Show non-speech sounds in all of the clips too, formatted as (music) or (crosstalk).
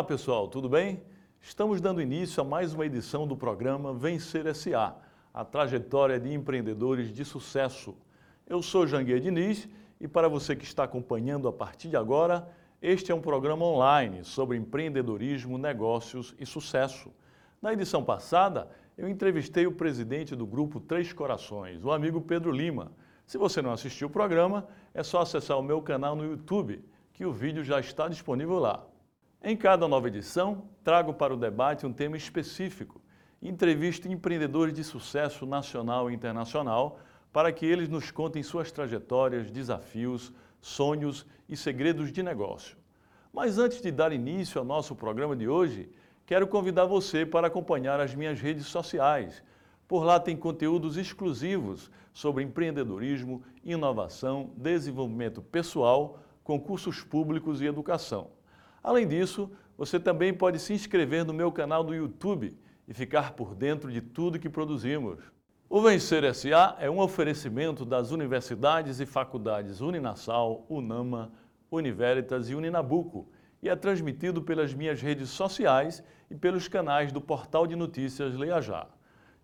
Olá pessoal, tudo bem? Estamos dando início a mais uma edição do programa Vencer SA, a trajetória de empreendedores de sucesso. Eu sou Janguier Diniz e para você que está acompanhando a partir de agora, este é um programa online sobre empreendedorismo, negócios e sucesso. Na edição passada, eu entrevistei o presidente do grupo Três Corações, o amigo Pedro Lima. Se você não assistiu o programa, é só acessar o meu canal no YouTube, que o vídeo já está disponível lá. Em cada nova edição, trago para o debate um tema específico. Entrevisto empreendedores de sucesso nacional e internacional para que eles nos contem suas trajetórias, desafios, sonhos e segredos de negócio. Mas antes de dar início ao nosso programa de hoje, quero convidar você para acompanhar as minhas redes sociais. Por lá tem conteúdos exclusivos sobre empreendedorismo, inovação, desenvolvimento pessoal, concursos públicos e educação. Além disso, você também pode se inscrever no meu canal do YouTube e ficar por dentro de tudo que produzimos. O Vencer SA é um oferecimento das universidades e faculdades Uninasal, Unama, Univeritas e Uninabuco e é transmitido pelas minhas redes sociais e pelos canais do portal de notícias Leia Já.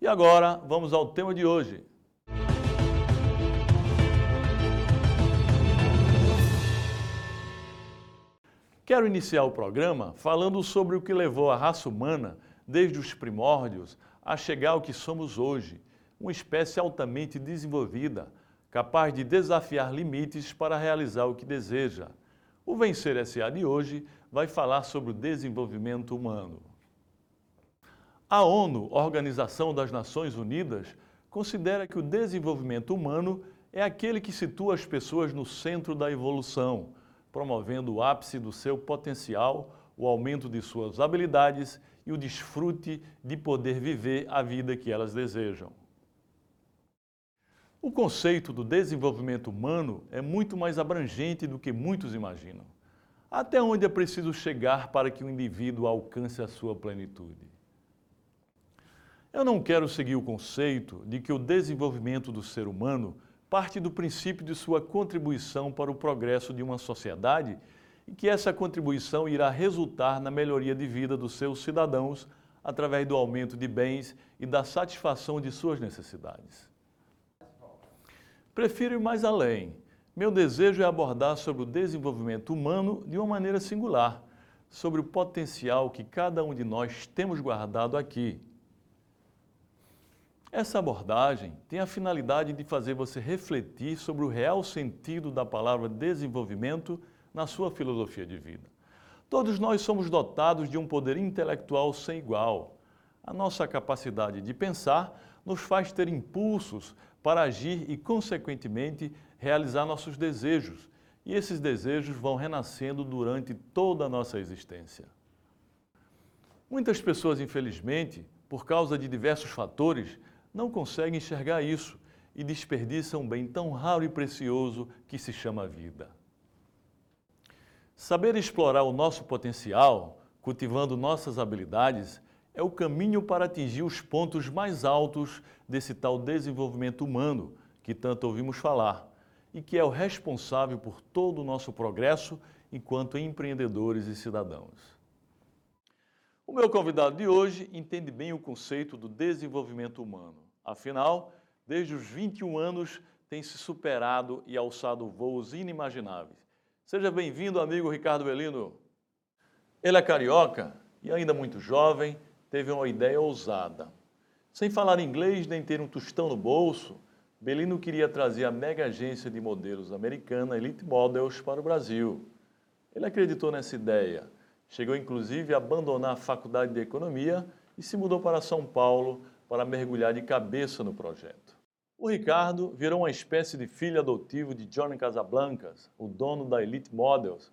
E agora, vamos ao tema de hoje. Quero iniciar o programa falando sobre o que levou a raça humana, desde os primórdios, a chegar ao que somos hoje, uma espécie altamente desenvolvida, capaz de desafiar limites para realizar o que deseja. O Vencer SA de hoje vai falar sobre o desenvolvimento humano. A ONU, Organização das Nações Unidas, considera que o desenvolvimento humano é aquele que situa as pessoas no centro da evolução, promovendo o ápice do seu potencial, o aumento de suas habilidades e o desfrute de poder viver a vida que elas desejam. O conceito do desenvolvimento humano é muito mais abrangente do que muitos imaginam. Até onde é preciso chegar para que o indivíduo alcance a sua plenitude? Eu não quero seguir o conceito de que o desenvolvimento do ser humano parte do princípio de sua contribuição para o progresso de uma sociedade e que essa contribuição irá resultar na melhoria de vida dos seus cidadãos através do aumento de bens e da satisfação de suas necessidades. Prefiro ir mais além. Meu desejo é abordar sobre o desenvolvimento humano de uma maneira singular, sobre o potencial que cada um de nós temos guardado aqui. Essa abordagem tem a finalidade de fazer você refletir sobre o real sentido da palavra desenvolvimento na sua filosofia de vida. Todos nós somos dotados de um poder intelectual sem igual. A nossa capacidade de pensar nos faz ter impulsos para agir e, consequentemente, realizar nossos desejos. E esses desejos vão renascendo durante toda a nossa existência. Muitas pessoas, infelizmente, por causa de diversos fatores, não conseguem enxergar isso e desperdiçam um bem tão raro e precioso que se chama vida. Saber explorar o nosso potencial, cultivando nossas habilidades, é o caminho para atingir os pontos mais altos desse tal desenvolvimento humano que tanto ouvimos falar e que é o responsável por todo o nosso progresso enquanto empreendedores e cidadãos. O meu convidado de hoje entende bem o conceito do desenvolvimento humano. Afinal, desde os 21 anos tem se superado e alçado voos inimagináveis. Seja bem-vindo, amigo Ricardo Belino. Ele é carioca e ainda muito jovem, teve uma ideia ousada. Sem falar inglês nem ter um tostão no bolso, Belino queria trazer a mega agência de modelos americana Elite Models para o Brasil. Ele acreditou nessa ideia, chegou inclusive a abandonar a faculdade de economia e se mudou para São Paulo para mergulhar de cabeça no projeto. O Ricardo virou uma espécie de filho adotivo de Johnny Casablancas, o dono da Elite Models.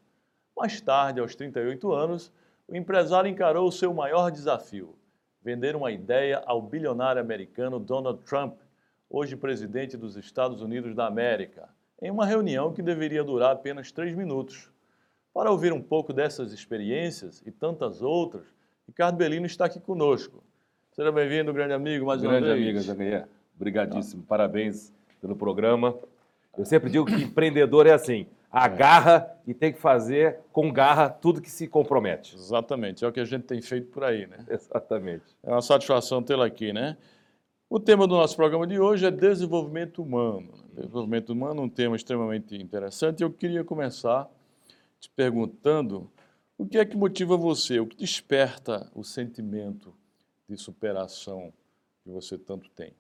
Mais tarde, aos 38 anos, o empresário encarou o seu maior desafio: vender uma ideia ao bilionário americano Donald Trump, hoje presidente dos Estados Unidos da América, em uma reunião que deveria durar apenas três minutos. Para ouvir um pouco dessas experiências e tantas outras, Ricardo Bellino está aqui conosco. Seja bem-vindo, grande amigo, mais grande uma vez. Grande amigo, Javier. Obrigadíssimo. Parabéns pelo programa. Eu sempre digo que empreendedor é assim. agarra é. e tem que fazer com garra tudo que se compromete. Exatamente, é o que a gente tem feito por aí, né? Exatamente. É uma satisfação tê-la aqui, né? O tema do nosso programa de hoje é desenvolvimento humano. Desenvolvimento humano, um tema extremamente interessante. Eu queria começar te perguntando o que é que motiva você, o que desperta o sentimento de superação que você tanto tem?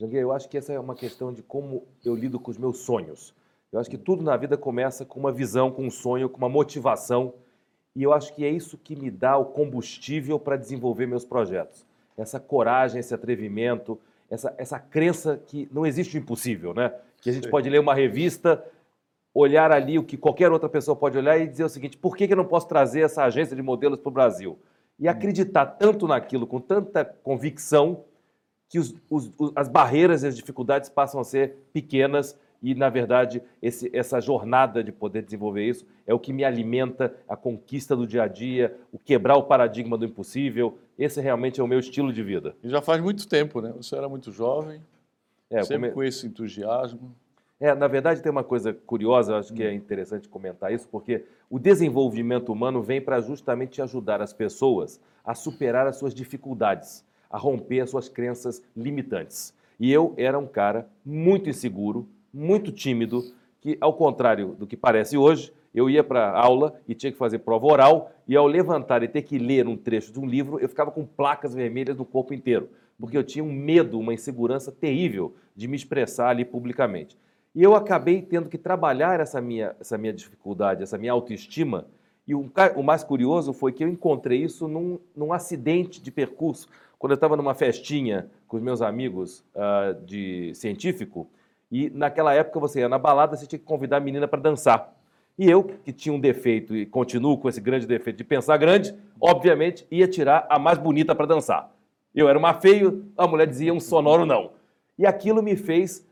Janguei, eu acho que essa é uma questão de como eu lido com os meus sonhos. Eu acho que tudo na vida começa com uma visão, com um sonho, com uma motivação. E eu acho que é isso que me dá o combustível para desenvolver meus projetos. Essa coragem, esse atrevimento, essa, essa crença que não existe o impossível, né? Que a gente Sim. pode ler uma revista, olhar ali o que qualquer outra pessoa pode olhar e dizer o seguinte: por que, que eu não posso trazer essa agência de modelos para o Brasil? E acreditar tanto naquilo, com tanta convicção, que os, os, as barreiras e as dificuldades passam a ser pequenas e, na verdade, esse, essa jornada de poder desenvolver isso é o que me alimenta a conquista do dia a dia, o quebrar o paradigma do impossível. Esse realmente é o meu estilo de vida. E já faz muito tempo, né? Você era muito jovem, é, sempre come... com esse entusiasmo. É, na verdade, tem uma coisa curiosa, acho que é interessante comentar isso, porque o desenvolvimento humano vem para justamente ajudar as pessoas a superar as suas dificuldades, a romper as suas crenças limitantes. E eu era um cara muito inseguro, muito tímido, que, ao contrário do que parece hoje, eu ia para aula e tinha que fazer prova oral, e ao levantar e ter que ler um trecho de um livro, eu ficava com placas vermelhas no corpo inteiro, porque eu tinha um medo, uma insegurança terrível de me expressar ali publicamente. E eu acabei tendo que trabalhar essa minha, essa minha dificuldade, essa minha autoestima. E o, o mais curioso foi que eu encontrei isso num, num acidente de percurso. Quando eu estava numa festinha com os meus amigos uh, de científico, e naquela época você ia na balada, você tinha que convidar a menina para dançar. E eu, que tinha um defeito e continuo com esse grande defeito de pensar grande, obviamente ia tirar a mais bonita para dançar. Eu era uma feio, a mulher dizia um sonoro não. E aquilo me fez,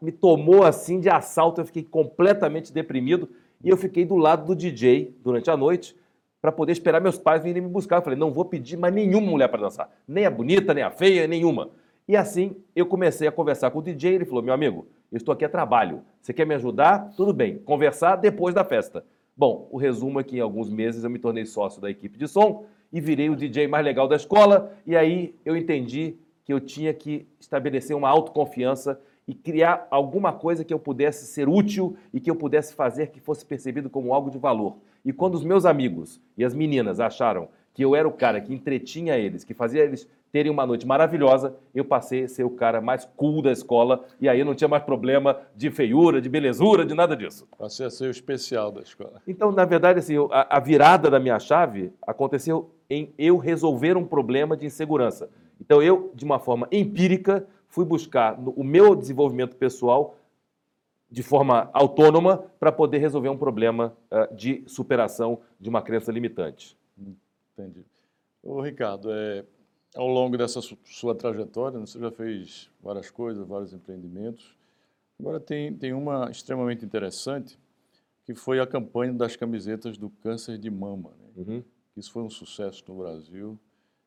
me tomou assim de assalto, eu fiquei completamente deprimido e eu fiquei do lado do DJ durante a noite para poder esperar meus pais virem me buscar. Eu falei, não vou pedir mais nenhuma mulher para dançar, nem a bonita, nem a feia, nenhuma. E assim eu comecei a conversar com o DJ, ele falou, meu amigo, eu estou aqui a trabalho. Você quer me ajudar? Tudo bem. Conversar depois da festa. Bom, o resumo é que em alguns meses eu me tornei sócio da equipe de som e virei o DJ mais legal da escola. E aí eu entendi que eu tinha que estabelecer uma autoconfiança e criar alguma coisa que eu pudesse ser útil e que eu pudesse fazer que fosse percebido como algo de valor. E quando os meus amigos e as meninas acharam que eu era o cara que entretinha eles, que fazia eles terem uma noite maravilhosa, eu passei a ser o cara mais cool da escola e aí não tinha mais problema de feiura, de belezura, de nada disso. Passei a ser o especial da escola. Então, na verdade, assim, a, a virada da minha chave aconteceu em eu resolver um problema de insegurança. Então, eu, de uma forma empírica, fui buscar o meu desenvolvimento pessoal de forma autônoma para poder resolver um problema uh, de superação de uma crença limitante. Entendi. Ô, Ricardo, é, ao longo dessa sua trajetória, né, você já fez várias coisas, vários empreendimentos. Agora tem, tem uma extremamente interessante, que foi a campanha das camisetas do câncer de mama. Né? Uhum. Isso foi um sucesso no Brasil.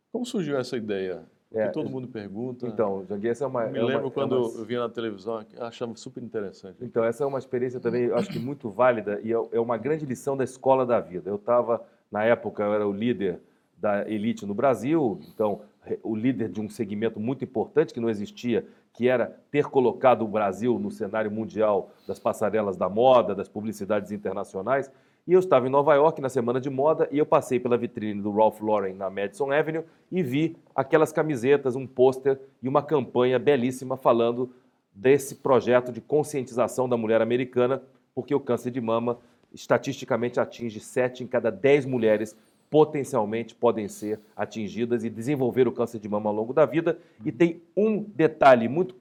Como surgiu essa ideia? É, todo mundo pergunta. Então, Janguei, essa é uma. Eu me é lembro uma, quando é uma... eu via na televisão, achava super interessante. Então, essa é uma experiência também, acho que muito válida e é, é uma grande lição da escola da vida. Eu estava, na época, eu era o líder da elite no Brasil, então o líder de um segmento muito importante que não existia, que era ter colocado o Brasil no cenário mundial das passarelas da moda, das publicidades internacionais. E eu estava em Nova York na semana de moda e eu passei pela vitrine do Ralph Lauren na Madison Avenue e vi aquelas camisetas, um pôster e uma campanha belíssima falando desse projeto de conscientização da mulher americana, porque o câncer de mama estatisticamente atinge 7 em cada 10 mulheres potencialmente podem ser atingidas e desenvolver o câncer de mama ao longo da vida. E tem um detalhe muito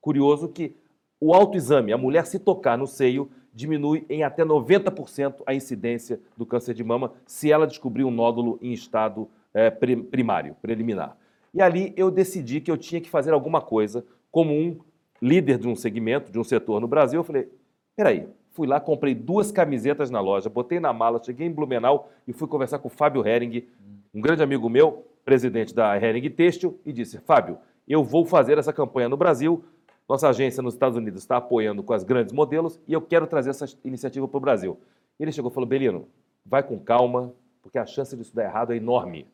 curioso que o autoexame, a mulher se tocar no seio, diminui em até 90% a incidência do câncer de mama se ela descobrir um nódulo em estado é, primário, preliminar. E ali eu decidi que eu tinha que fazer alguma coisa como um líder de um segmento, de um setor no Brasil. Eu falei, peraí, Fui lá, comprei duas camisetas na loja, botei na mala, cheguei em Blumenau e fui conversar com o Fábio Hering, um grande amigo meu, presidente da Hering Têxtil, e disse: Fábio, eu vou fazer essa campanha no Brasil, Nossa agência nos Estados Unidos está apoiando com as grandes modelos e eu quero trazer essa iniciativa para o Brasil. Ele chegou e falou: Belino, vai com calma, porque a chance disso dar errado é enorme.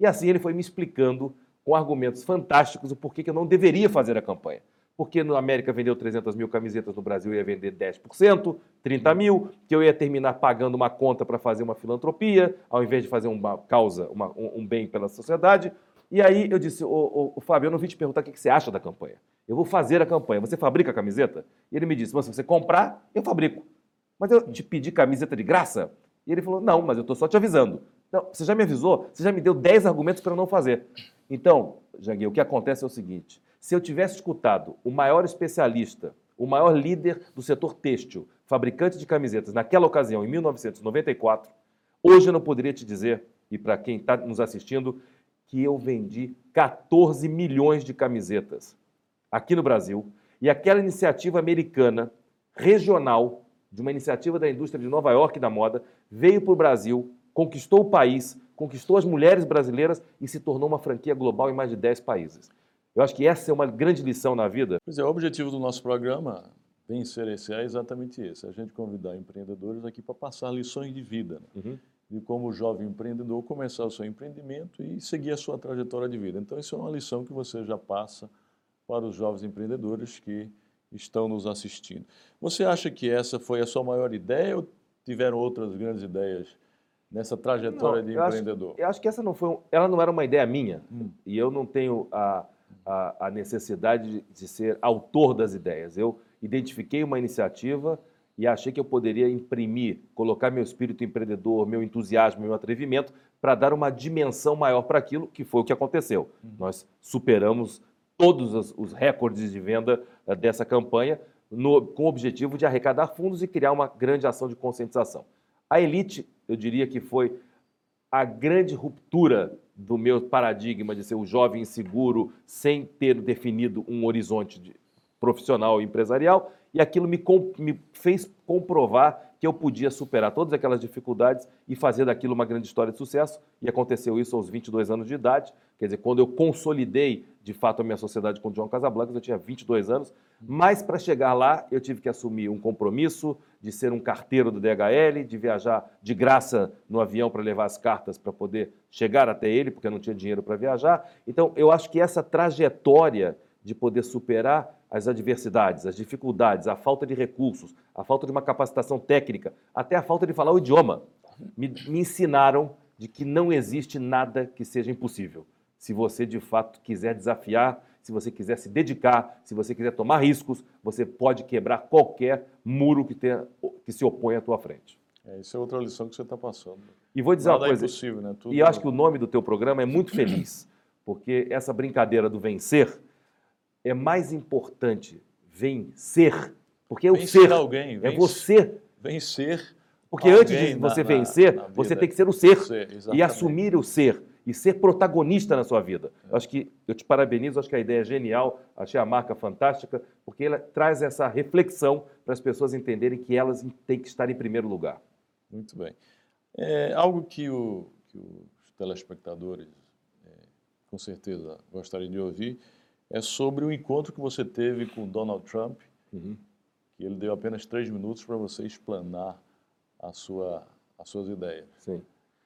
E assim ele foi me explicando com argumentos fantásticos o porquê que eu não deveria fazer a campanha. Porque na América vendeu 300 mil camisetas, no Brasil ia vender 10%, 30 mil, que eu ia terminar pagando uma conta para fazer uma filantropia, ao invés de fazer uma causa, uma, um, um, bem pela sociedade. E aí eu disse, ô, ô, Fábio, eu não vim te perguntar o que você acha da campanha. Eu vou fazer a campanha. Você fabrica a camiseta? E ele me disse, se você comprar, eu fabrico. Mas eu te pedi camiseta de graça? E ele falou, não, mas eu estou só te avisando. Então, você já me avisou? Você já me deu 10 argumentos para não fazer. Então, Janguei, o que acontece é o seguinte: se eu tivesse escutado o maior especialista, o maior líder do setor têxtil, fabricante de camisetas, naquela ocasião, em 1994, hoje eu não poderia te dizer, e para quem está nos assistindo, que eu vendi 14 milhões de camisetas aqui no Brasil. E aquela iniciativa americana, regional, de uma iniciativa da indústria de Nova York da moda, veio para o Brasil, conquistou o país, conquistou as mulheres brasileiras e se tornou uma franquia global em mais de 10 países. Eu acho que essa é uma grande lição na vida. Pois é, o objetivo do nosso programa, Vencer esse, é exatamente esse: a gente convidar empreendedores aqui para passar lições de vida. Né? Uhum. De como o jovem empreendedor começar o seu empreendimento e seguir a sua trajetória de vida. Então, isso é uma lição que você já passa para os jovens empreendedores que estão nos assistindo. Você acha que essa foi a sua maior ideia ou tiveram outras grandes ideias nessa trajetória não, de eu empreendedor? Acho, eu acho que essa não foi, ela não era uma ideia minha hum. e eu não tenho a, a, a necessidade de, de, ser autor das ideias. Eu identifiquei uma iniciativa e achei que eu poderia imprimir, colocar meu espírito empreendedor, meu entusiasmo, meu atrevimento para dar uma dimensão maior para aquilo, que foi o que aconteceu. Hum. Nós superamos todos os, os recordes de venda uh, dessa campanha no, com o objetivo de arrecadar fundos e criar uma grande ação de conscientização. A Elite, eu diria que foi a grande ruptura do meu paradigma de ser o jovem inseguro sem ter definido um horizonte de, profissional e empresarial, e aquilo me, me fez comprovar que eu podia superar todas aquelas dificuldades e fazer daquilo uma grande história de sucesso. E aconteceu isso aos 22 anos de idade. Quer dizer, quando eu consolidei de fato a minha sociedade com o João Casablancas, eu tinha 22 anos. Mas para chegar lá, eu tive que assumir um compromisso de ser um carteiro do DHL, de viajar de graça no avião para levar as cartas para poder chegar até ele, porque eu não tinha dinheiro para viajar. Então, eu acho que essa trajetória de poder superar as adversidades, as dificuldades, a falta de recursos, a falta de uma capacitação técnica, até a falta de falar o idioma, me, me ensinaram de que não existe nada que seja impossível. Se você de fato quiser desafiar, se você quiser se dedicar, se você quiser tomar riscos, você pode quebrar qualquer muro que, tenha, que se opõe à tua frente. É, isso é outra lição que você está passando. E vou dizer Nada uma é coisa. É impossível, né? Tudo... E acho que o nome do teu programa é muito feliz, porque essa brincadeira do vencer é mais importante vencer, porque vencer o ser alguém, é vencer, você. Vencer. Porque antes de você na, vencer, na, na você tem que ser o ser, ser e assumir o ser e ser protagonista na sua vida. É. Acho que eu te parabenizo, acho que a ideia é genial, achei a marca fantástica, porque ela traz essa reflexão para as pessoas entenderem que elas têm que estar em primeiro lugar. Muito bem. É algo que, o, que os telespectadores, é, com certeza, gostariam de ouvir é sobre o encontro que você teve com Donald Trump, uhum. que ele deu apenas três minutos para você explanar a sua, as suas ideias. Sim.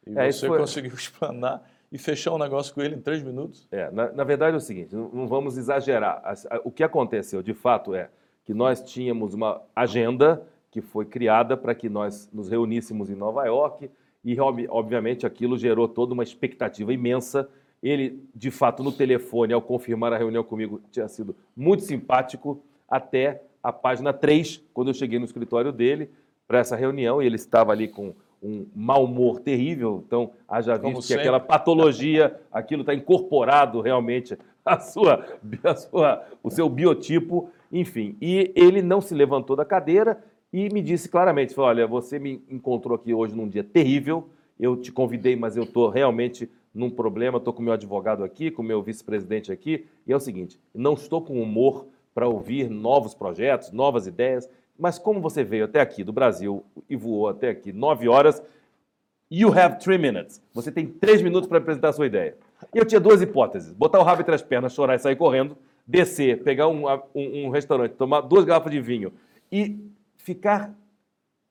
E é, você foi... conseguiu (laughs) explanar e fechar um negócio com ele em três minutos? É, na, na verdade é o seguinte, não, não vamos exagerar. O que aconteceu, de fato, é que nós tínhamos uma agenda que foi criada para que nós nos reuníssemos em Nova York e, obviamente, aquilo gerou toda uma expectativa imensa ele, de fato, no telefone, ao confirmar a reunião comigo, tinha sido muito simpático até a página 3, quando eu cheguei no escritório dele para essa reunião, e ele estava ali com um mau humor terrível, então haja visto Como que sempre. aquela patologia, aquilo está incorporado realmente a sua, a sua, o seu biotipo, enfim. E ele não se levantou da cadeira e me disse claramente, falou, olha, você me encontrou aqui hoje num dia terrível, eu te convidei, mas eu estou realmente num problema, estou com meu advogado aqui, com meu vice-presidente aqui, e é o seguinte: não estou com humor para ouvir novos projetos, novas ideias, mas como você veio até aqui do Brasil e voou até aqui nove horas, you have three minutes. Você tem três minutos para apresentar a sua ideia. Eu tinha duas hipóteses: botar o rabo entre as pernas, chorar e sair correndo, descer, pegar um, um, um restaurante, tomar duas garrafas de vinho e ficar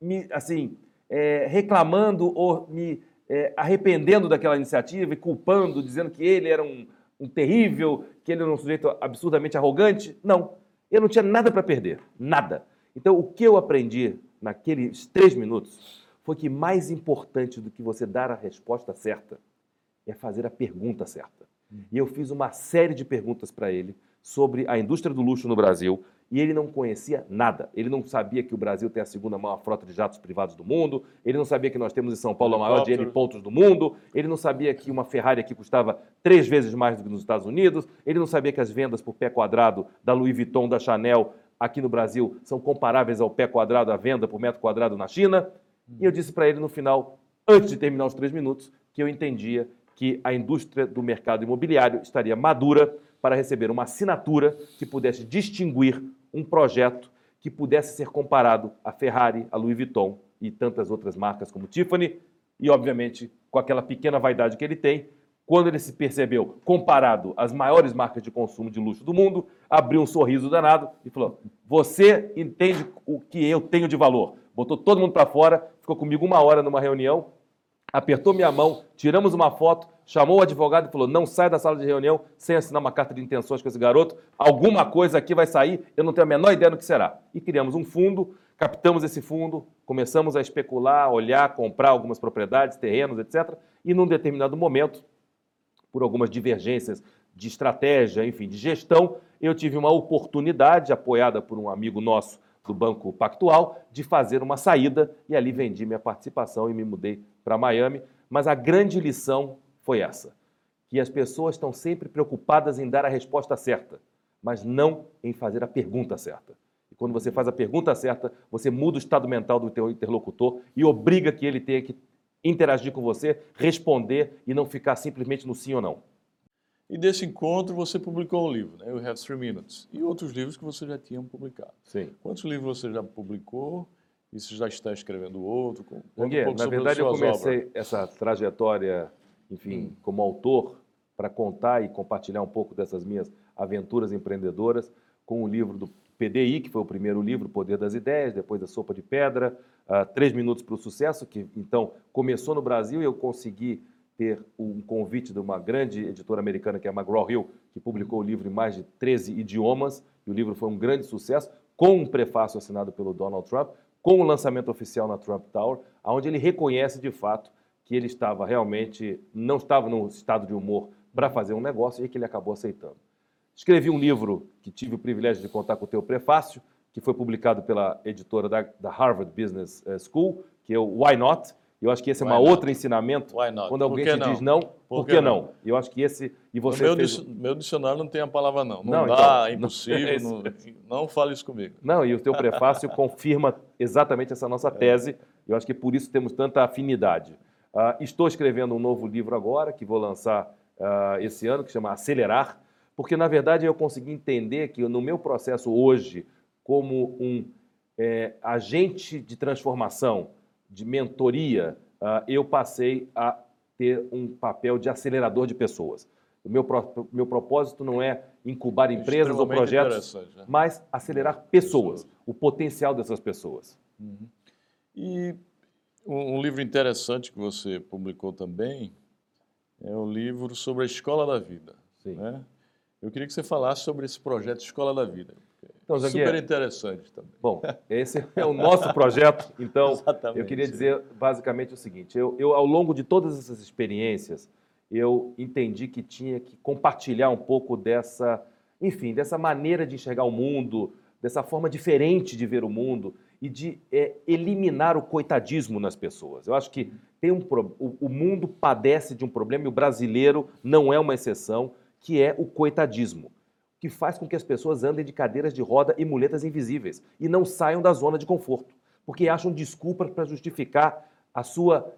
me, assim, é, reclamando ou me é, arrependendo daquela iniciativa e culpando, dizendo que ele era um, um terrível, que ele era um sujeito absurdamente arrogante. Não, eu não tinha nada para perder, nada. Então, o que eu aprendi naqueles três minutos foi que mais importante do que você dar a resposta certa é fazer a pergunta certa. E eu fiz uma série de perguntas para ele sobre a indústria do luxo no Brasil, e ele não conhecia nada. Ele não sabia que o Brasil tem a segunda maior frota de jatos privados do mundo, ele não sabia que nós temos em São Paulo a maior de N pontos do mundo, ele não sabia que uma Ferrari aqui custava três vezes mais do que nos Estados Unidos, ele não sabia que as vendas por pé quadrado da Louis Vuitton, da Chanel, aqui no Brasil, são comparáveis ao pé quadrado, à venda por metro quadrado na China. E eu disse para ele no final, antes de terminar os três minutos, que eu entendia que a indústria do mercado imobiliário estaria madura para receber uma assinatura que pudesse distinguir um projeto que pudesse ser comparado a Ferrari, a Louis Vuitton e tantas outras marcas como Tiffany, e obviamente com aquela pequena vaidade que ele tem, quando ele se percebeu comparado às maiores marcas de consumo de luxo do mundo, abriu um sorriso danado e falou: Você entende o que eu tenho de valor? Botou todo mundo para fora, ficou comigo uma hora numa reunião, apertou minha mão, tiramos uma foto, chamou o advogado e falou: não sai da sala de reunião sem assinar uma carta de intenções com esse garoto, alguma coisa aqui vai sair, eu não tenho a menor ideia do que será. E criamos um fundo, captamos esse fundo, começamos a especular, olhar, comprar algumas propriedades, terrenos, etc. E num determinado momento, por algumas divergências de estratégia, enfim, de gestão, eu tive uma oportunidade, apoiada por um amigo nosso do Banco Pactual, de fazer uma saída e ali vendi minha participação e me mudei para Miami. Mas a grande lição foi essa: que as pessoas estão sempre preocupadas em dar a resposta certa, mas não em fazer a pergunta certa. E quando você faz a pergunta certa, você muda o estado mental do teu interlocutor e obriga que ele tenha que interagir com você, responder e não ficar simplesmente no sim ou não. E desse encontro você publicou um livro, né? You Have Three Minutes, e outros livros que você já tinha publicado. Sim. Quantos livros você já publicou? E você já está escrevendo outro? Conta um na verdade, eu comecei obras. essa trajetória, enfim, como autor, para contar e compartilhar um pouco dessas minhas aventuras empreendedoras com o livro do PDI, que foi o primeiro livro, Poder das Ideias, depois a Sopa de Pedra, uh, Três Minutos para o Sucesso, que então começou no Brasil e eu consegui ter um convite de uma grande editora americana, que é a McGraw-Hill, que publicou o livro em mais de 13 idiomas, e o livro foi um grande sucesso, com um prefácio assinado pelo Donald Trump, com o lançamento oficial na Trump Tower, onde ele reconhece de fato que ele estava realmente, não estava num estado de humor para fazer um negócio e que ele acabou aceitando. Escrevi um livro que tive o privilégio de contar com o teu prefácio, que foi publicado pela editora da, da Harvard Business eh, School, que é o Why Not, eu acho que esse é um outro ensinamento. Quando alguém te não? diz não, por, por que, não? não? Eu acho que esse. E você meu, fez... meu dicionário não tem a palavra não. Não, não dá, então, é impossível. Não, não, fale isso comigo. Não, e o teu prefácio confirma exatamente essa nossa tese. Eu acho que por isso temos tanta afinidade. Uh, estou escrevendo um novo livro agora, que vou lançar uh, esse ano, que chama Acelerar, porque, na verdade, eu consegui entender que no meu processo hoje, como um é, agente de transformação, de mentoria, uh, eu passei a ter um papel de acelerador de pessoas. O meu, pro, meu propósito não é incubar empresas ou projetos, né? mas acelerar pessoas, pessoas, o potencial dessas pessoas. Uhum. E um, um livro interessante que você publicou também é o livro sobre a Escola da Vida. Sim. Né? Eu queria que você falasse sobre esse projeto Escola da Vida. Então, Super interessante também. Bom, esse é o nosso (laughs) projeto. Então, eu queria dizer basicamente o seguinte: eu, eu, ao longo de todas essas experiências, eu entendi que tinha que compartilhar um pouco dessa, enfim, dessa maneira de enxergar o mundo, dessa forma diferente de ver o mundo e de é, eliminar o coitadismo nas pessoas. Eu acho que tem um, o, o mundo padece de um problema e o brasileiro não é uma exceção, que é o coitadismo que faz com que as pessoas andem de cadeiras de roda e muletas invisíveis e não saiam da zona de conforto, porque acham desculpas para justificar a sua,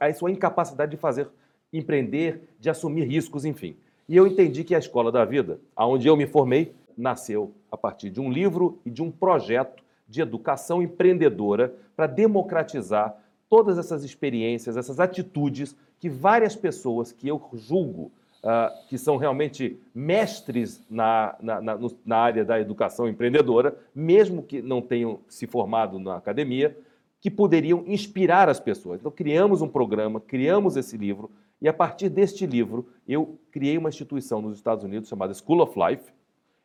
a sua incapacidade de fazer, empreender, de assumir riscos, enfim. E eu entendi que a Escola da Vida, aonde eu me formei, nasceu a partir de um livro e de um projeto de educação empreendedora para democratizar todas essas experiências, essas atitudes que várias pessoas que eu julgo uh, que são realmente mestres na, na, na, na área da educação empreendedora, mesmo que não tenham se formado na academia, que poderiam inspirar as pessoas. Então, criamos um programa, criamos esse livro, e a partir deste livro, eu criei uma instituição nos Estados Unidos chamada School of Life,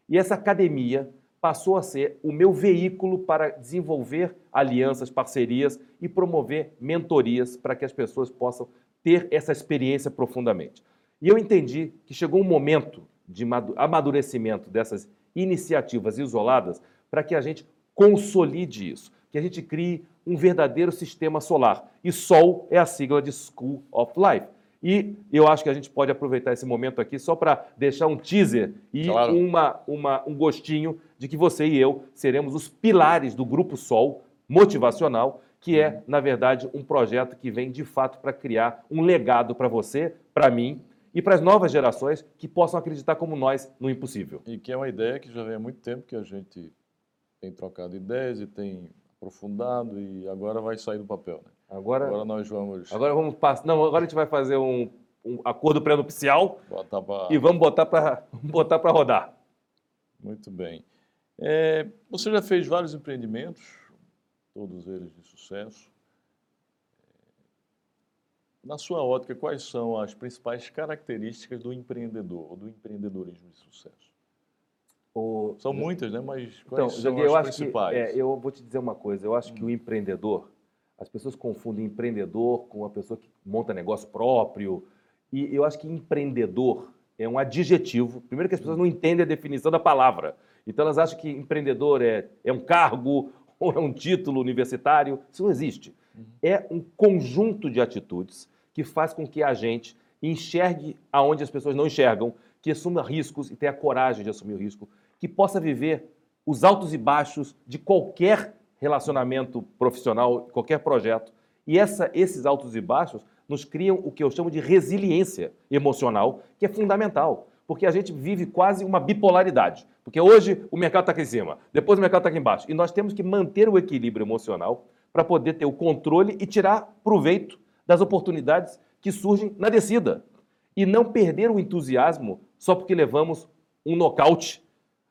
e essa academia passou a ser o meu veículo para desenvolver alianças, parcerias e promover mentorias para que as pessoas possam ter essa experiência profundamente. E eu entendi que chegou um momento de amadurecimento dessas iniciativas isoladas para que a gente consolide isso, que a gente crie um verdadeiro sistema solar. E SOL é a sigla de School of Life. E eu acho que a gente pode aproveitar esse momento aqui só para deixar um teaser e claro. uma, uma, um gostinho de que você e eu seremos os pilares do Grupo Sol motivacional, que é, na verdade, um projeto que vem de fato para criar um legado para você, para mim e para as novas gerações que possam acreditar como nós no impossível. E que é uma ideia que já vem há muito tempo que a gente tem trocado ideias e tem aprofundado e agora vai sair do papel. Né? Agora, agora nós vamos. Agora vamos passar. Não, agora a gente vai fazer um, um acordo pré-nupcial pra... e vamos botar para (laughs) botar para rodar. Muito bem. É, você já fez vários empreendimentos, todos eles de sucesso. Na sua ótica, quais são as principais características do empreendedor ou do empreendedorismo de sucesso? O... São muitas, né? Mas quais então, são as eu principais? Que, é, eu vou te dizer uma coisa. Eu acho hum. que o empreendedor, as pessoas confundem empreendedor com a pessoa que monta negócio próprio. E eu acho que empreendedor é um adjetivo. Primeiro que as pessoas não entendem a definição da palavra. Então elas acham que empreendedor é, é um cargo (laughs) ou é um título universitário. Isso não existe. Uhum. É um conjunto de atitudes que faz com que a gente enxergue aonde as pessoas não enxergam, que assuma riscos e tenha coragem de assumir o risco, que possa viver os altos e baixos de qualquer relacionamento profissional, qualquer projeto. E essa, esses altos e baixos nos criam o que eu chamo de resiliência emocional, que é fundamental, porque a gente vive quase uma bipolaridade. Porque hoje o mercado está aqui em cima, depois o mercado está aqui embaixo. E nós temos que manter o equilíbrio emocional para poder ter o controle e tirar proveito das oportunidades que surgem na descida. E não perder o entusiasmo só porque levamos um nocaute,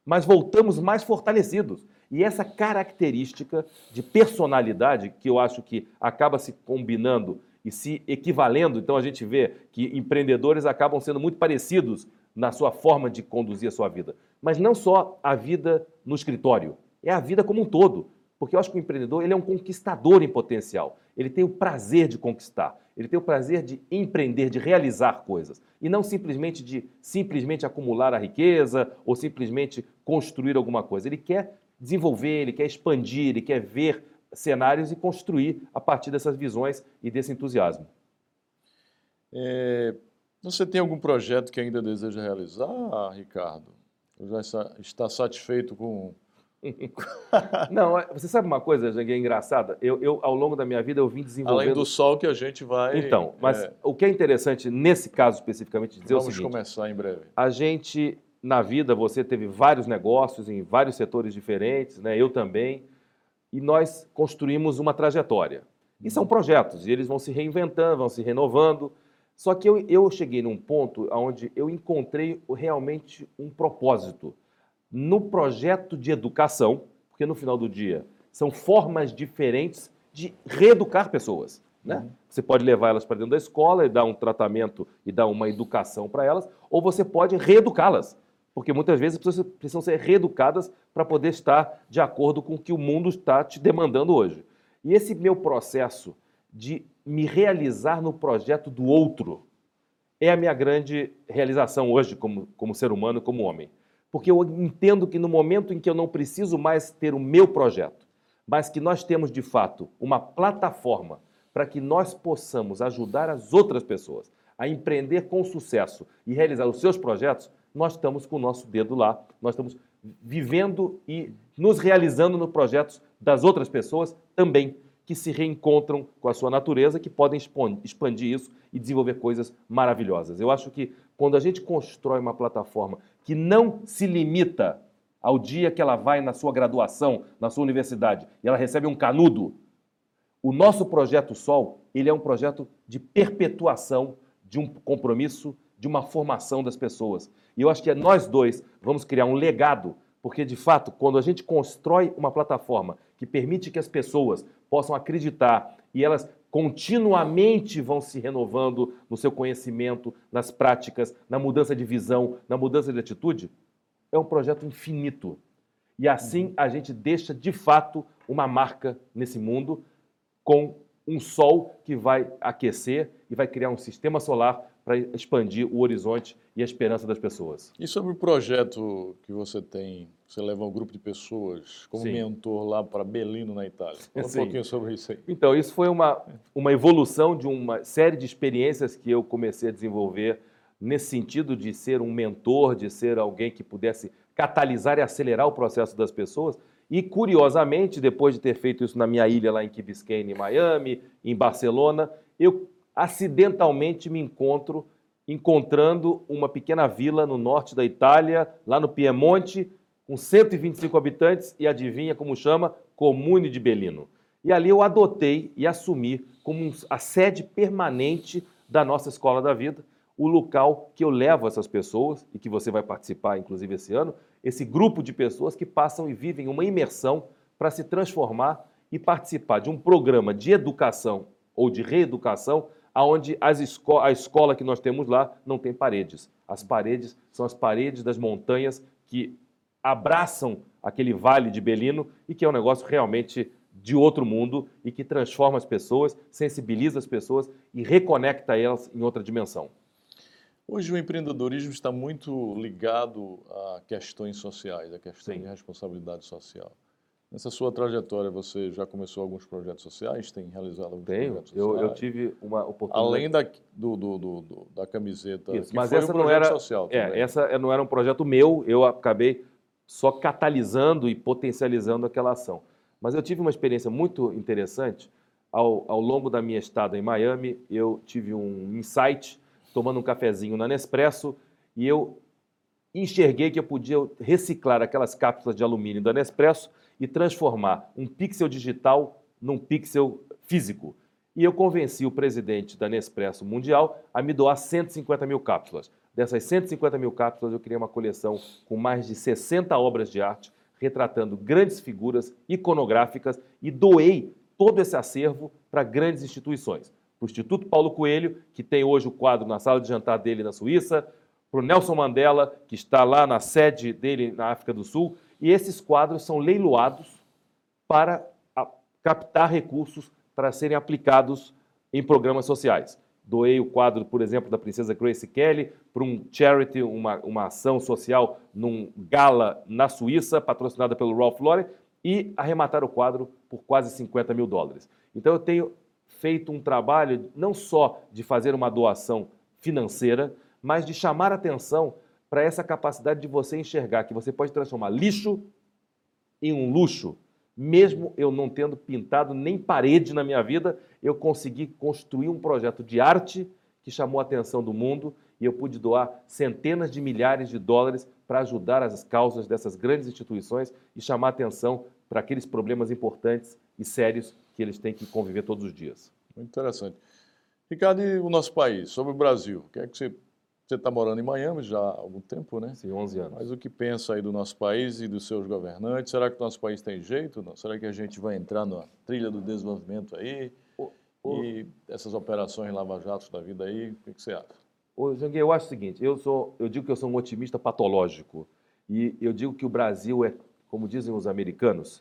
mas voltamos mais fortalecidos. E essa característica de personalidade, que eu acho que acaba se combinando e se equivalendo, então a gente vê que empreendedores acabam sendo muito parecidos na sua forma de conduzir a sua vida. Mas não só a vida no escritório, é a vida como um todo. Porque eu acho que o empreendedor ele é um conquistador em potencial. Ele tem o prazer de conquistar, ele tem o prazer de empreender, de realizar coisas. E não simplesmente de simplesmente acumular a riqueza ou simplesmente construir alguma coisa. Ele quer desenvolver, ele quer expandir, ele quer ver cenários e construir a partir dessas visões e desse entusiasmo. É, você tem algum projeto que ainda deseja realizar, Ricardo? Ou já está satisfeito com (laughs) Não, é, você sabe uma coisa, Jangue, é engraçada? Eu, eu, ao longo da minha vida, eu vim desenvolvendo... Além do sol que a gente vai... Então, mas é... o que é interessante nesse caso especificamente dizer Vamos é o seguinte... Vamos começar em breve. A gente, na vida, você teve vários negócios em vários setores diferentes, né? eu também, e nós construímos uma trajetória. E são projetos, e eles vão se reinventando, vão se renovando. Só que eu, eu cheguei num ponto onde eu encontrei realmente um propósito no projeto de educação, porque no final do dia são formas diferentes de reeducar pessoas. Né? Uhum. Você pode levar elas para dentro da escola e dar um tratamento e dar uma educação para elas, ou você pode reeducá-las, porque muitas vezes as pessoas precisam ser reeducadas para poder estar de acordo com o que o mundo está te demandando hoje. E esse meu processo de me realizar no projeto do outro é a minha grande realização hoje como, como ser humano, como homem porque eu entendo que no momento em que eu não preciso mais ter o meu projeto, mas que nós temos de fato uma plataforma para que nós possamos ajudar as outras pessoas a empreender com sucesso e realizar os seus projetos, nós estamos com o nosso dedo lá, nós estamos vivendo e nos realizando nos projetos das outras pessoas também, que se reencontram com a sua natureza, que podem expandir isso e desenvolver coisas maravilhosas. Eu acho que quando a gente constrói uma plataforma que não se limita ao dia que ela vai na sua graduação, na sua universidade, e ela recebe um canudo. O nosso projeto Sol, ele é um projeto de perpetuação de um compromisso de uma formação das pessoas. E eu acho que nós dois vamos criar um legado, porque de fato, quando a gente constrói uma plataforma que permite que as pessoas possam acreditar e elas continuamente vão se renovando no seu conhecimento, nas práticas, na mudança de visão, na mudança de atitude, é um projeto infinito. E assim a gente deixa de fato uma marca nesse mundo com um sol que vai aquecer e vai criar um sistema solar para expandir o horizonte e a esperança das pessoas. E sobre o projeto que você tem, você leva um grupo de pessoas como Sim. mentor lá para Belino, na Itália. Fala um pouquinho sobre isso aí. Então, isso foi uma, uma evolução de uma série de experiências que eu comecei a desenvolver nesse sentido de ser um mentor, de ser alguém que pudesse catalisar e acelerar o processo das pessoas. E, curiosamente, depois de ter feito isso na minha ilha lá em Key Biscayne, em Miami, em Barcelona, eu acidentalmente me encontro encontrando uma pequena vila no norte da Itália, lá no Piemonte, com 125 habitantes, e adivinha como chama? Comune de Belino. E ali eu adotei e assumi como a sede permanente da nossa Escola da Vida, o local que eu levo essas pessoas, e que você vai participar, inclusive, esse ano, esse grupo de pessoas que passam e vivem uma imersão para se transformar e participar de um programa de educação ou de reeducação aonde esco a escola que nós temos lá não tem paredes. As paredes são as paredes das montanhas que abraçam aquele vale de Belino e que é um negócio realmente de outro mundo e que transforma as pessoas, sensibiliza as pessoas e reconecta elas em outra dimensão. Hoje o empreendedorismo está muito ligado a questões sociais, a questão Sim. de responsabilidade social. Nessa sua trajetória, você já começou alguns projetos sociais? Tem realizado alguns Tenho. projetos eu, sociais? eu tive uma oportunidade. Além da, do, do, do, da camiseta, Isso, mas essa um não era. social é, também. essa não era um projeto meu, eu acabei só catalisando e potencializando aquela ação. Mas eu tive uma experiência muito interessante. Ao, ao longo da minha estada em Miami, eu tive um insight, tomando um cafezinho na Nespresso, e eu enxerguei que eu podia reciclar aquelas cápsulas de alumínio da Nespresso e transformar um pixel digital num pixel físico. E eu convenci o presidente da Nespresso Mundial a me doar 150 mil cápsulas. Dessas 150 mil cápsulas, eu criei uma coleção com mais de 60 obras de arte, retratando grandes figuras iconográficas e doei todo esse acervo para grandes instituições. Para o Instituto Paulo Coelho, que tem hoje o quadro na sala de jantar dele na Suíça, para o Nelson Mandela, que está lá na sede dele na África do Sul, e esses quadros são leiloados para captar recursos para serem aplicados em programas sociais. Doei o quadro, por exemplo, da princesa Grace Kelly para um charity, uma, uma ação social num gala na Suíça, patrocinada pelo Ralph Lauren, e arrematar o quadro por quase 50 mil dólares. Então eu tenho feito um trabalho não só de fazer uma doação financeira, mas de chamar atenção para essa capacidade de você enxergar que você pode transformar lixo em um luxo. Mesmo eu não tendo pintado nem parede na minha vida, eu consegui construir um projeto de arte que chamou a atenção do mundo e eu pude doar centenas de milhares de dólares para ajudar as causas dessas grandes instituições e chamar a atenção para aqueles problemas importantes e sérios que eles têm que conviver todos os dias. Muito interessante. Ricardo, e o nosso país, sobre o Brasil, o que é que você você está morando em Miami já há algum tempo, né? Sim, 11 anos. Mas o que pensa aí do nosso país e dos seus governantes? Será que o nosso país tem jeito? Não? Será que a gente vai entrar na trilha do desenvolvimento aí? O, o... E essas operações lava-jatos da vida aí, o que, que você acha? Ô, Janguei, eu acho o seguinte, eu, sou, eu digo que eu sou um otimista patológico e eu digo que o Brasil é, como dizem os americanos,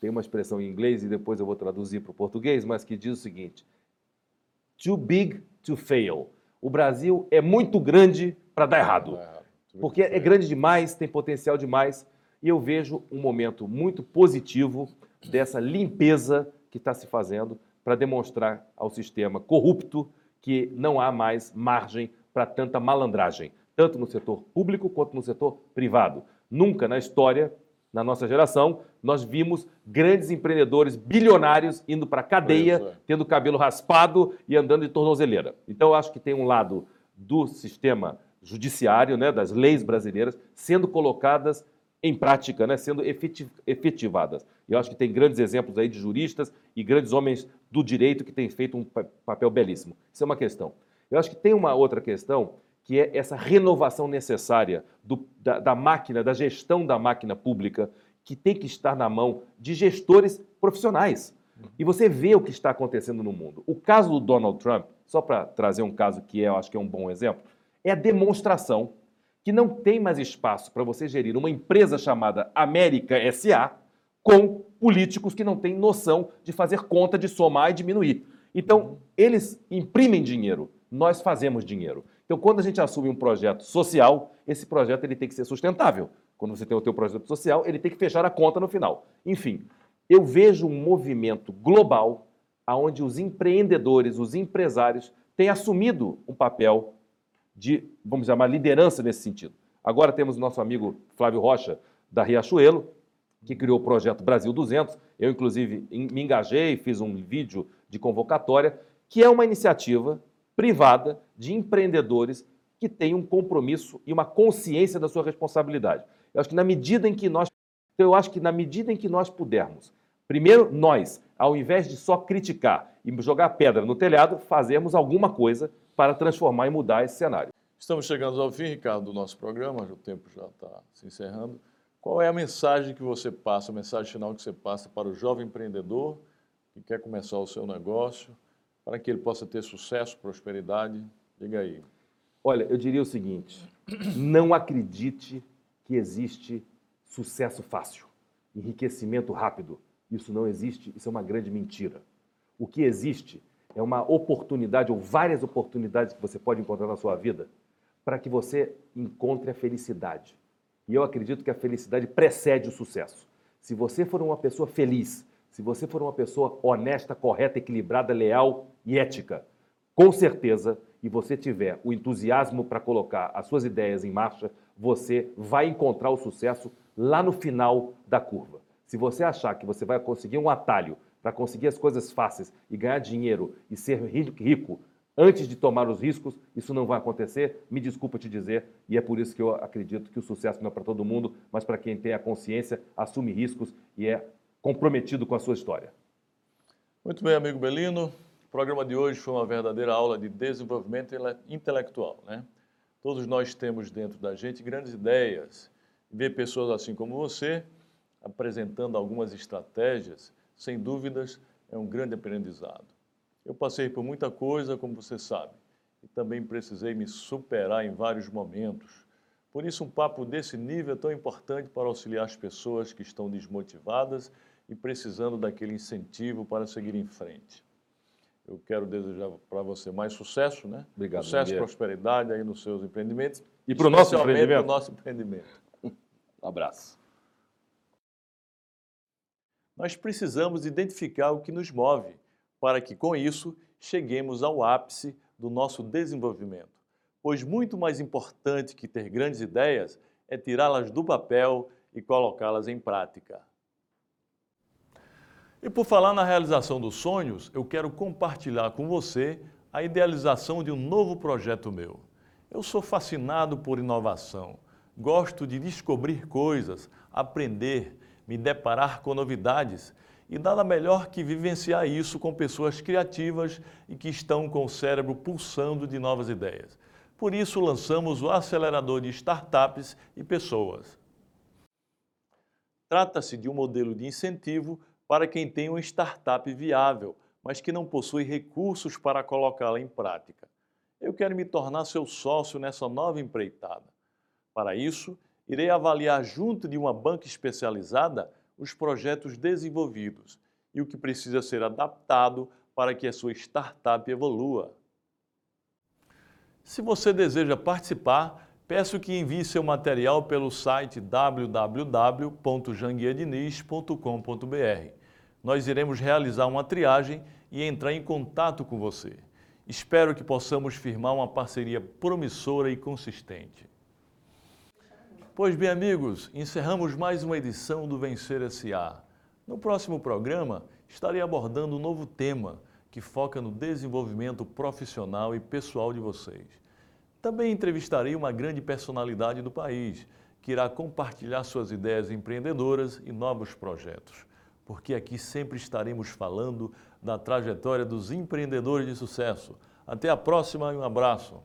tem uma expressão em inglês e depois eu vou traduzir para o português, mas que diz o seguinte, too big to fail o Brasil é muito grande para dar errado. Porque é grande demais, tem potencial demais. E eu vejo um momento muito positivo dessa limpeza que está se fazendo para demonstrar ao sistema corrupto que não há mais margem para tanta malandragem, tanto no setor público quanto no setor privado. Nunca na história na nossa geração, nós vimos grandes empreendedores bilionários indo para a cadeia, é. tendo cabelo raspado e andando de tornozeleira. Então, eu acho que tem um lado do sistema judiciário, né, das leis brasileiras, sendo colocadas em prática, né, sendo efetivadas. E eu acho que tem grandes exemplos aí de juristas e grandes homens do direito que têm feito um papel belíssimo. Isso é uma questão. Eu acho que tem uma outra questão que é essa renovação necessária do, da, da máquina, da gestão da máquina pública, que tem que estar na mão de gestores profissionais. E você vê o que está acontecendo no mundo. O caso do Donald Trump, só para trazer um caso que eu acho que é um bom exemplo, é a demonstração que não tem mais espaço para você gerir uma empresa chamada América SA com políticos que não têm noção de fazer conta, de somar e diminuir. Então, eles imprimem dinheiro, nós fazemos dinheiro. Então, quando a gente assume um projeto social, esse projeto ele tem que ser sustentável. Quando você tem o teu projeto social, ele tem que fechar a conta no final. Enfim, eu vejo um movimento global onde os empreendedores, os empresários têm assumido um papel de, vamos chamar, liderança nesse sentido. Agora temos o nosso amigo Flávio Rocha, da Riachuelo, que criou o projeto Brasil 200. Eu, inclusive, me engajei, fiz um vídeo de convocatória, que é uma iniciativa privada de empreendedores que têm um compromisso e uma consciência da sua responsabilidade. Eu acho que na medida em que nós, eu acho que na medida em que nós pudermos, primeiro nós, ao invés de só criticar e jogar pedra no telhado, fazermos alguma coisa para transformar e mudar esse cenário. Estamos chegando ao fim, Ricardo, do nosso programa, o tempo já está se encerrando. Qual é a mensagem que você passa, a mensagem final que você passa para o jovem empreendedor que quer começar o seu negócio, para que ele possa ter sucesso, prosperidade? Diga aí. Olha, eu diria o seguinte: não acredite que existe sucesso fácil, enriquecimento rápido. Isso não existe, isso é uma grande mentira. O que existe é uma oportunidade ou várias oportunidades que você pode encontrar na sua vida para que você encontre a felicidade. E eu acredito que a felicidade precede o sucesso. Se você for uma pessoa feliz, se você for uma pessoa honesta, correta, equilibrada, leal e ética, com certeza, e você tiver o entusiasmo para colocar as suas ideias em marcha, você vai encontrar o sucesso lá no final da curva. Se você achar que você vai conseguir um atalho para conseguir as coisas fáceis e ganhar dinheiro e ser rico antes de tomar os riscos, isso não vai acontecer. Me desculpa te dizer, e é por isso que eu acredito que o sucesso não é para todo mundo, mas para quem tem a consciência, assume riscos e é comprometido com a sua história. Muito bem, amigo Belino. O programa de hoje foi uma verdadeira aula de desenvolvimento intelectual, né? Todos nós temos dentro da gente grandes ideias. Ver pessoas assim como você apresentando algumas estratégias sem dúvidas, é um grande aprendizado. Eu passei por muita coisa, como você sabe, e também precisei me superar em vários momentos. Por isso, um papo desse nível é tão importante para auxiliar as pessoas que estão desmotivadas e precisando daquele incentivo para seguir em frente. Eu quero desejar para você mais sucesso, né? Obrigado. Sucesso e prosperidade aí nos seus empreendimentos. E para o nosso empreendimento. Para o nosso empreendimento. Um abraço. Nós precisamos identificar o que nos move, para que com isso cheguemos ao ápice do nosso desenvolvimento. Pois muito mais importante que ter grandes ideias é tirá-las do papel e colocá-las em prática. E por falar na realização dos sonhos, eu quero compartilhar com você a idealização de um novo projeto meu. Eu sou fascinado por inovação, gosto de descobrir coisas, aprender, me deparar com novidades e nada melhor que vivenciar isso com pessoas criativas e que estão com o cérebro pulsando de novas ideias. Por isso, lançamos o acelerador de startups e pessoas. Trata-se de um modelo de incentivo para quem tem uma startup viável, mas que não possui recursos para colocá-la em prática. Eu quero me tornar seu sócio nessa nova empreitada. Para isso, irei avaliar junto de uma banca especializada os projetos desenvolvidos e o que precisa ser adaptado para que a sua startup evolua. Se você deseja participar, peço que envie seu material pelo site www.janguiadiniz.com.br. Nós iremos realizar uma triagem e entrar em contato com você. Espero que possamos firmar uma parceria promissora e consistente. Pois bem, amigos, encerramos mais uma edição do Vencer S.A. No próximo programa, estarei abordando um novo tema que foca no desenvolvimento profissional e pessoal de vocês. Também entrevistarei uma grande personalidade do país, que irá compartilhar suas ideias empreendedoras e novos projetos. Porque aqui sempre estaremos falando da trajetória dos empreendedores de sucesso. Até a próxima e um abraço.